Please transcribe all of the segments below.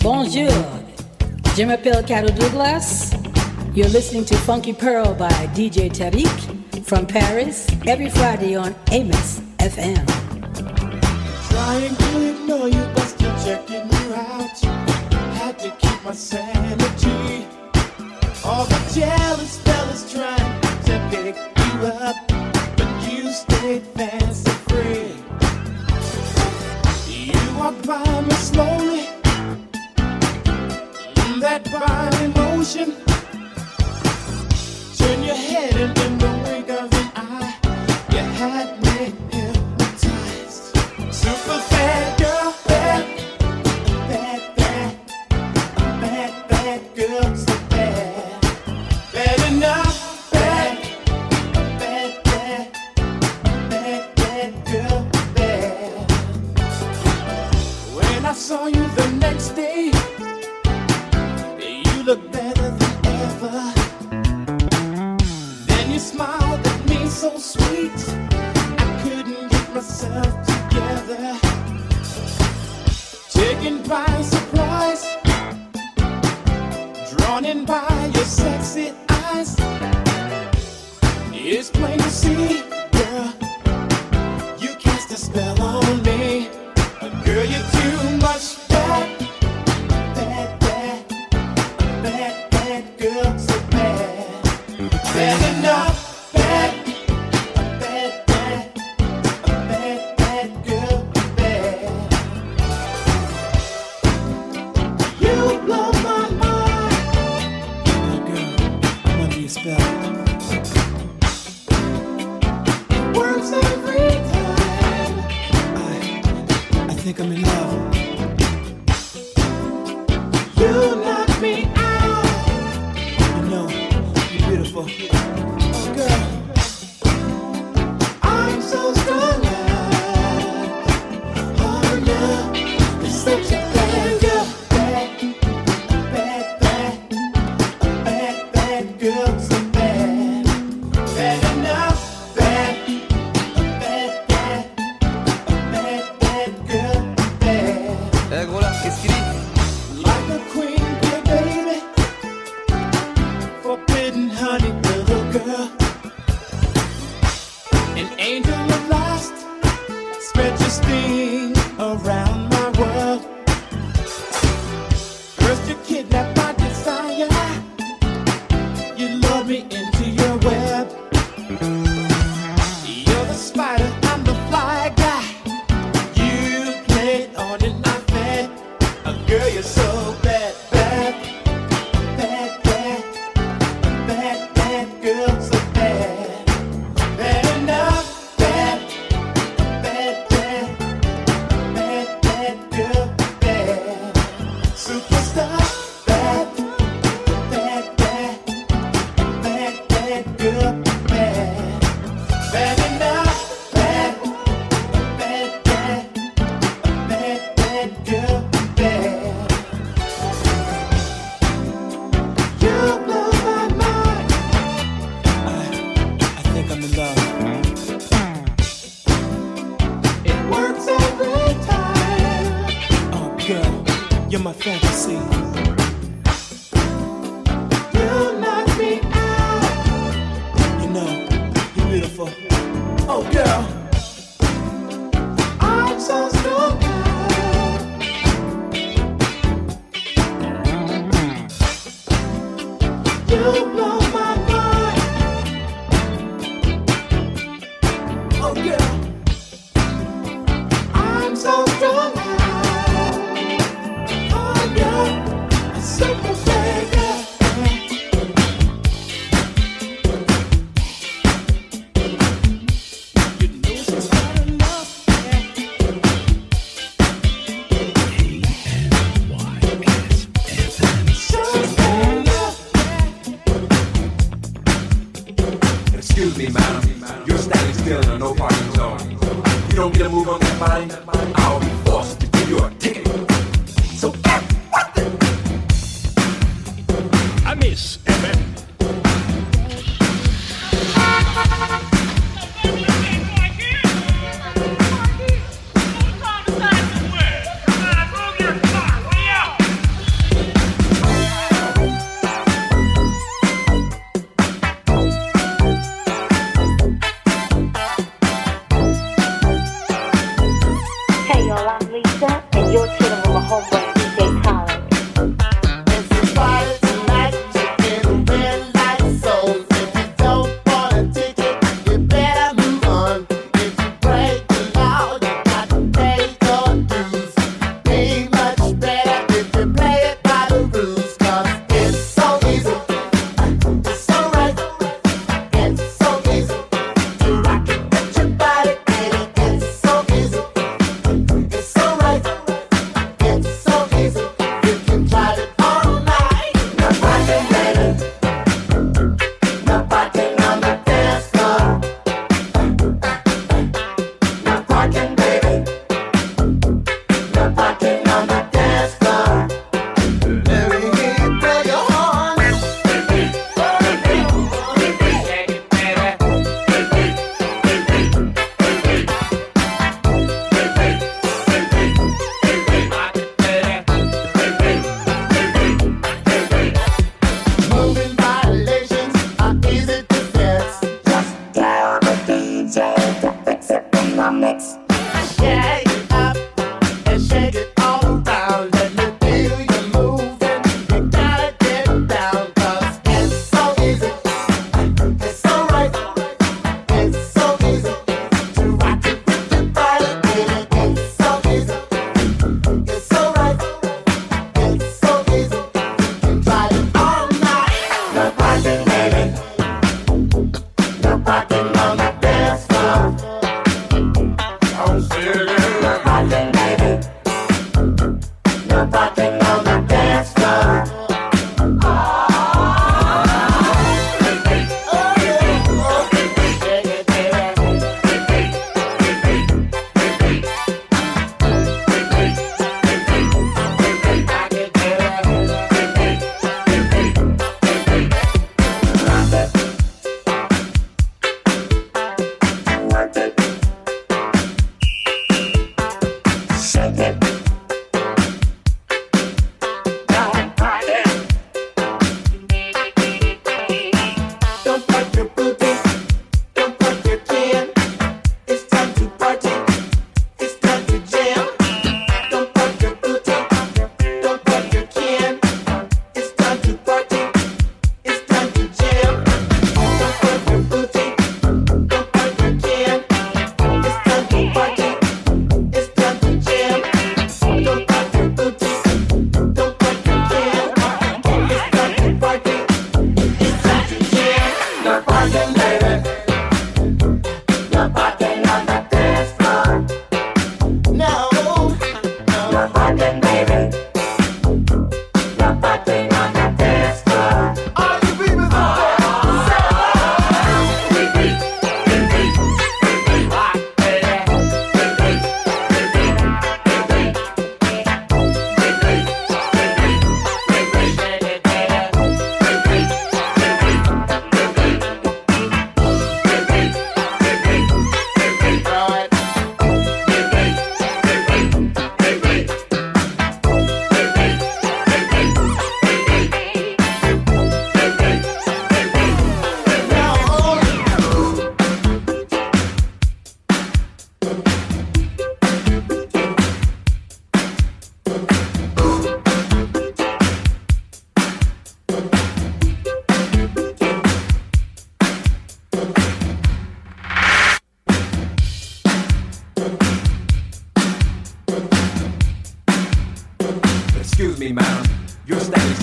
Bonjour, je m'appelle Carol Douglas. You're listening to Funky Pearl by DJ Tarek from Paris every Friday on Amos FM. Trying to ignore you, but still checking you out. Had to keep my sanity. All the jealous fellas trying to pick you up you stayed fancy free. You walked by me slowly, that body motion. Turn your head and in the wink of an eye, you had me. making in. You're my fantasy. You knock me out. You know, you're beautiful. Oh, girl. I'm so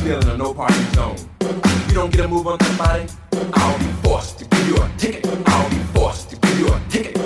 still in a no parking zone. If you don't get a move on somebody, I'll be forced to give you a ticket. I'll be forced to give you a ticket.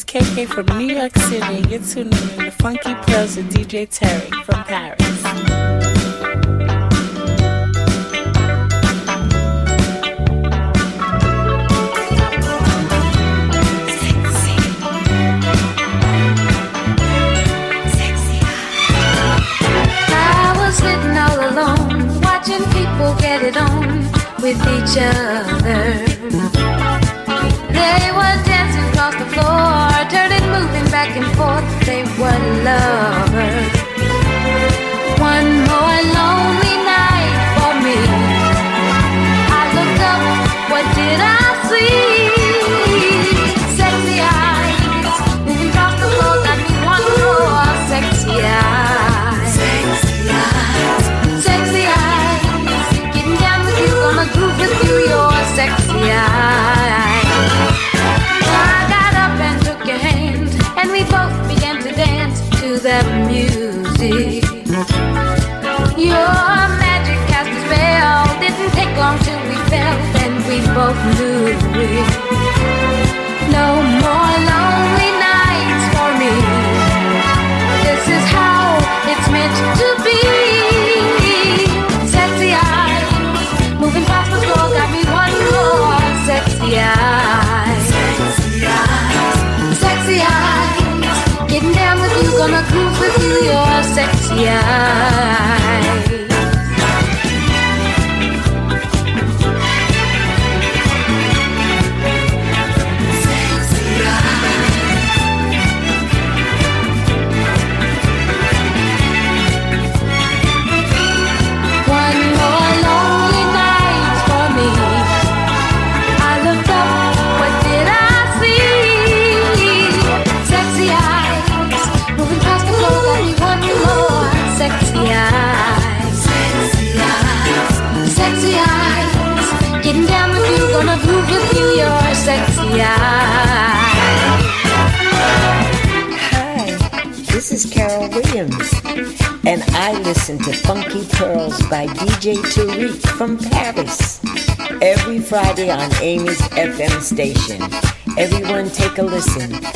It's KK from New York City, you're tuning in to Funky Pearls with DJ Terry from Paris. all alone, watching people get it on with each other. back and forth, they were lovers.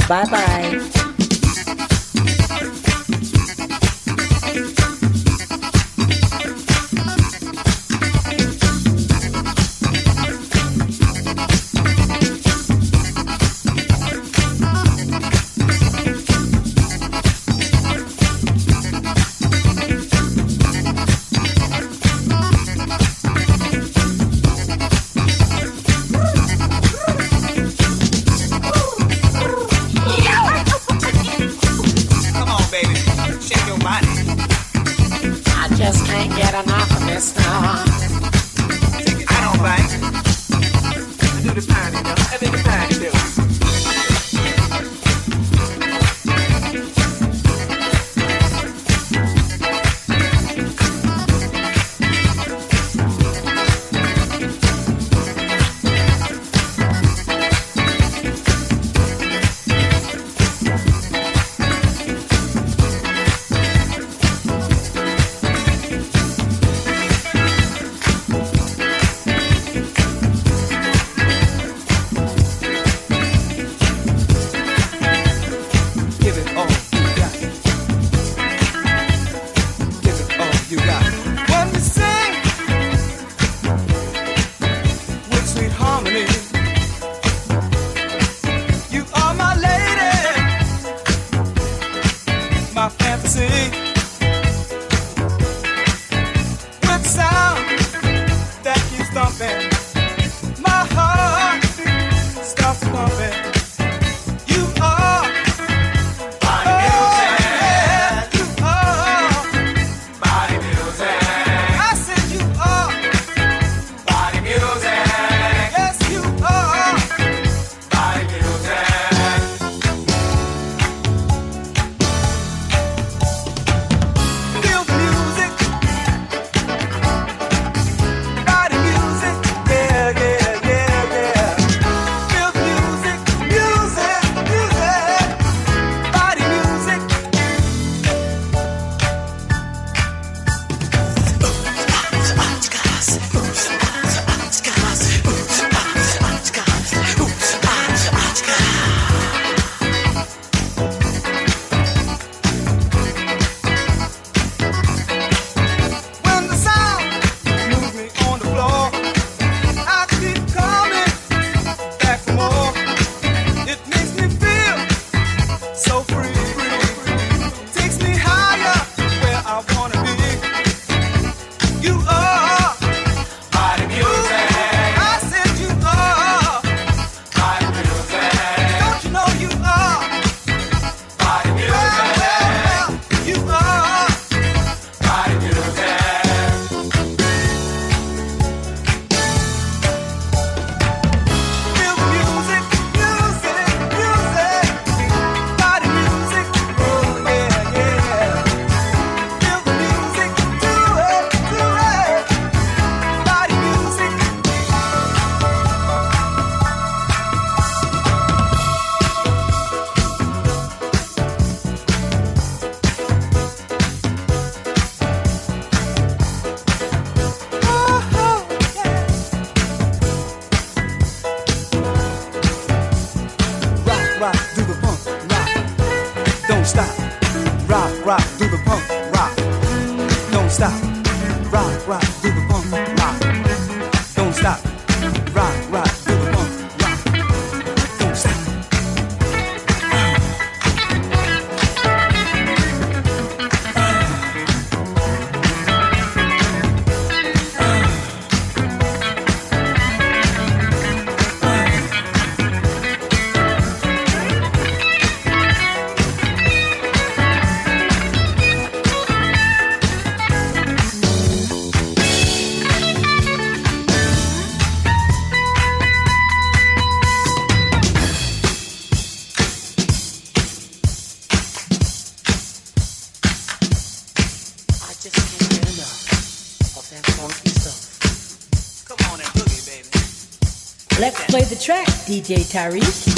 Bye bye. Don't stop, rock, rock, do the punk rock. Don't stop, rock, rock, do the punk rock. Don't stop. DJ Tarek.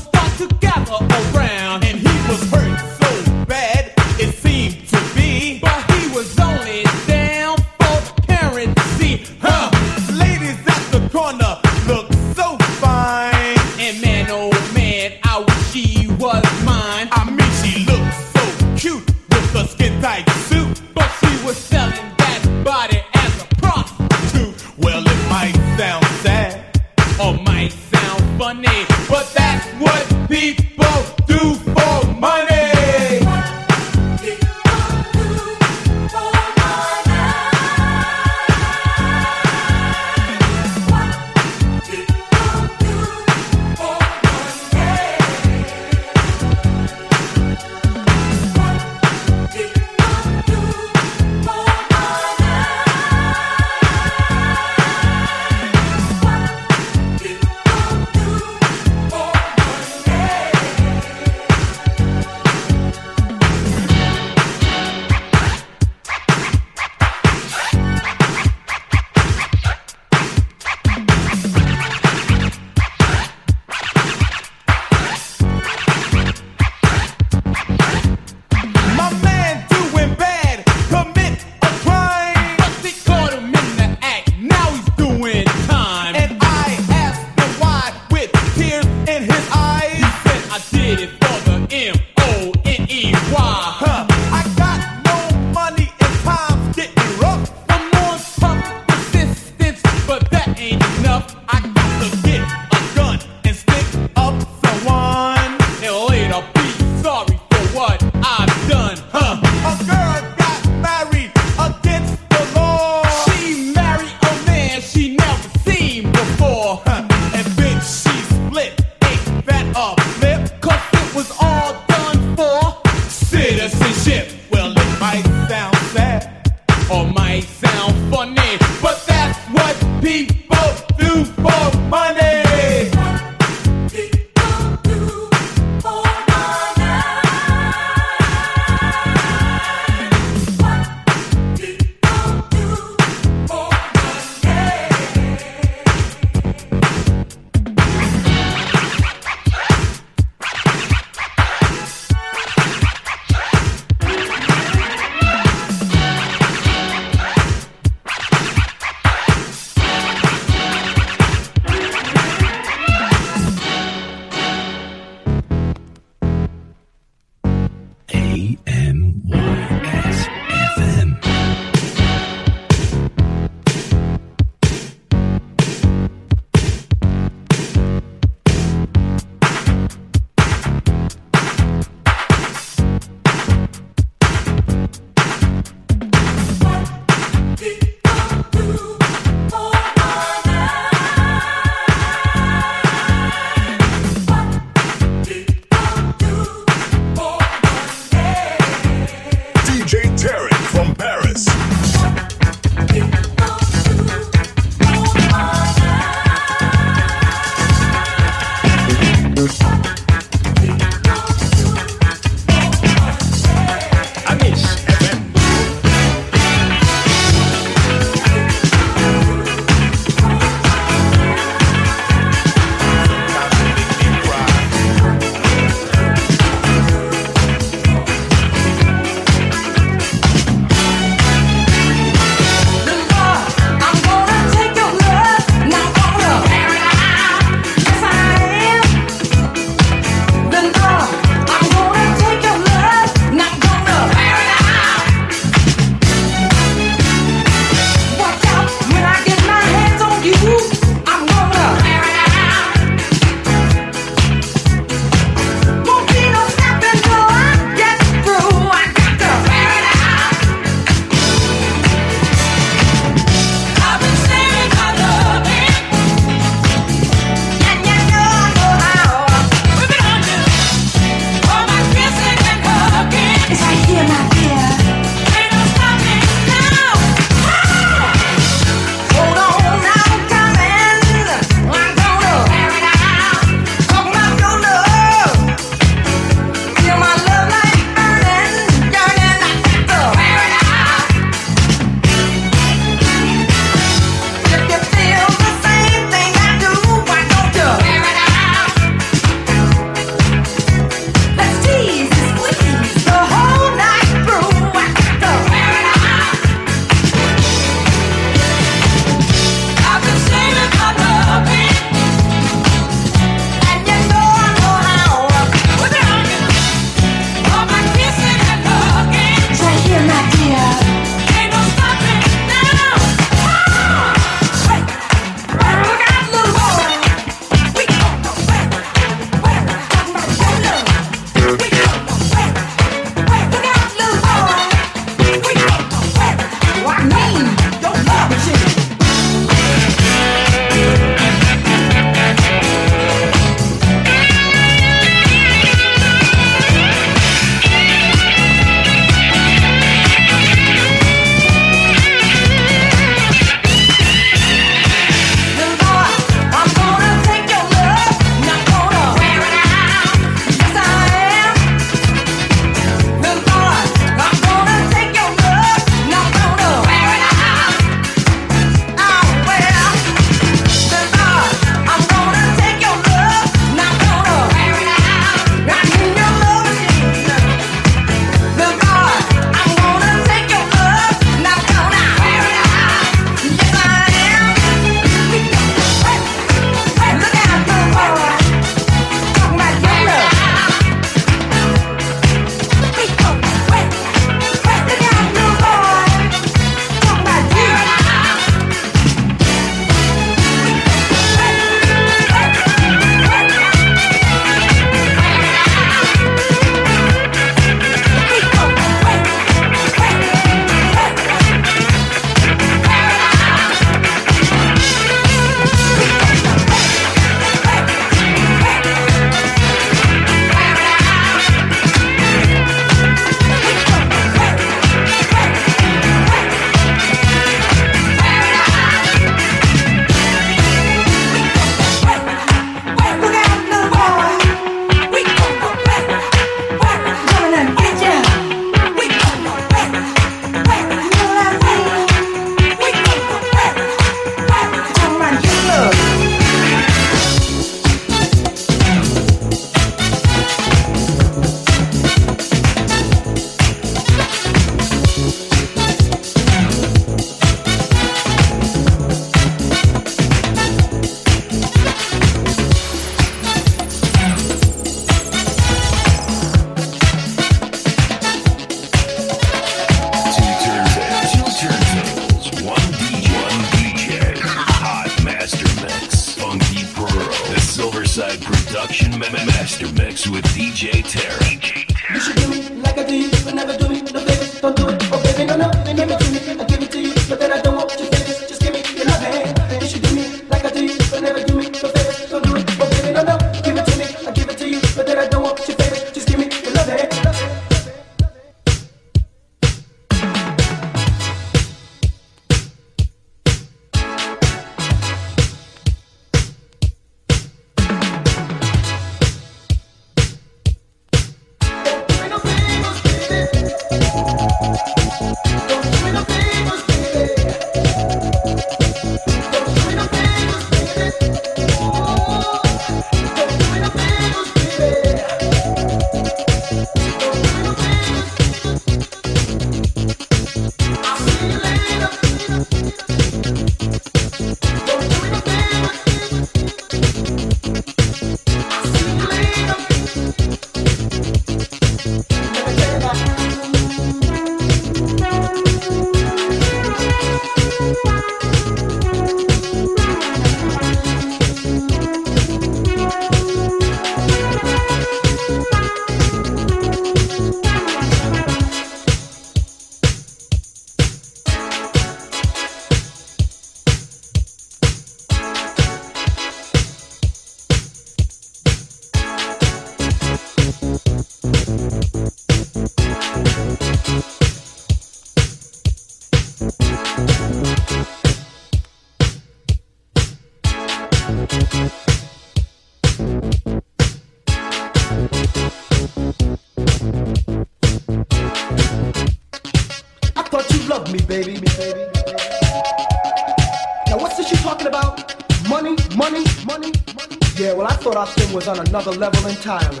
was on another level entirely.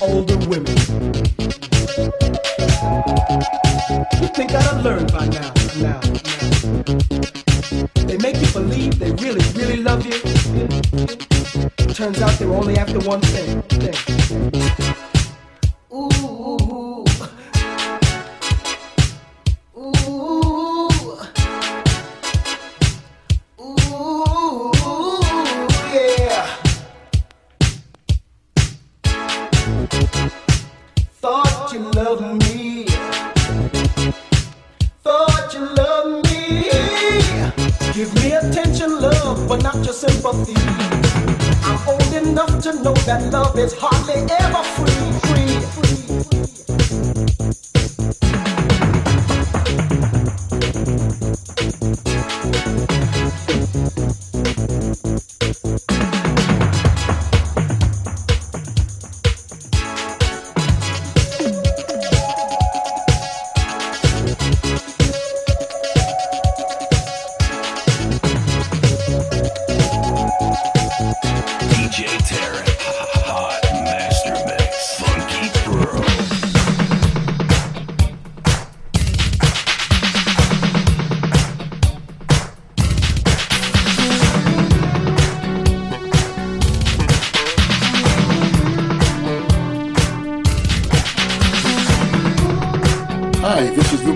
Older women. You think that I learned by now, now, now. They make you believe they really, really love you. Turns out they were only after one thing.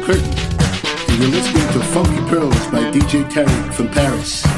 And you're listening to Funky Pearls by DJ Tarek from Paris.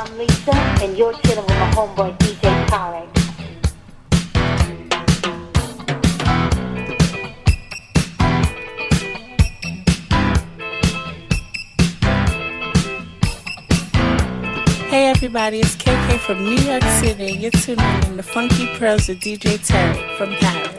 I'm Lisa, and you're chilling with my homeboy DJ Tarek. Hey everybody, it's KK from New York City. You're tuning in to Funky Pearls with DJ Tarek from Paris.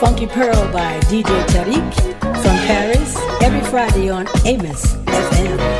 Funky Pearl by DJ Tarek from Paris every Friday on Amos FM.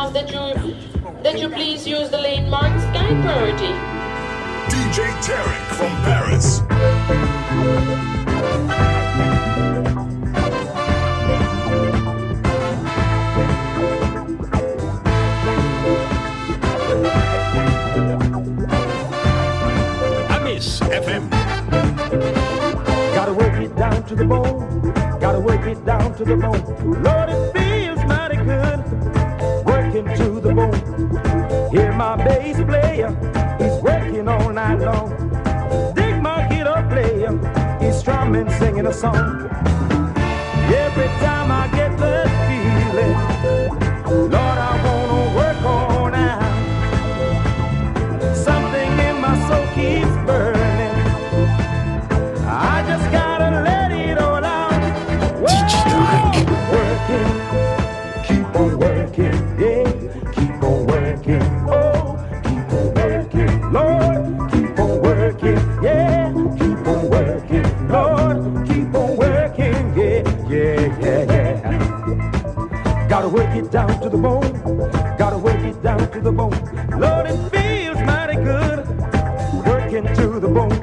Ask that you that you please use the lane marked Sky Priority. DJ Tarek from Paris. Amis FM. Gotta work it down to the bone. Gotta work it down to the bone. Lord, all long. Dig my guitar player. He's strumming, singing a song. Every time I get that feeling, Lord, it down to the bone, gotta work it down to the bone. Lord, it feels mighty good, working to the bone.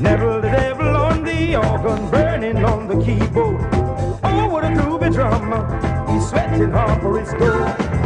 Never the devil on the organ, burning on the keyboard. Oh, what a groovy drummer, he's sweating hard for his goal.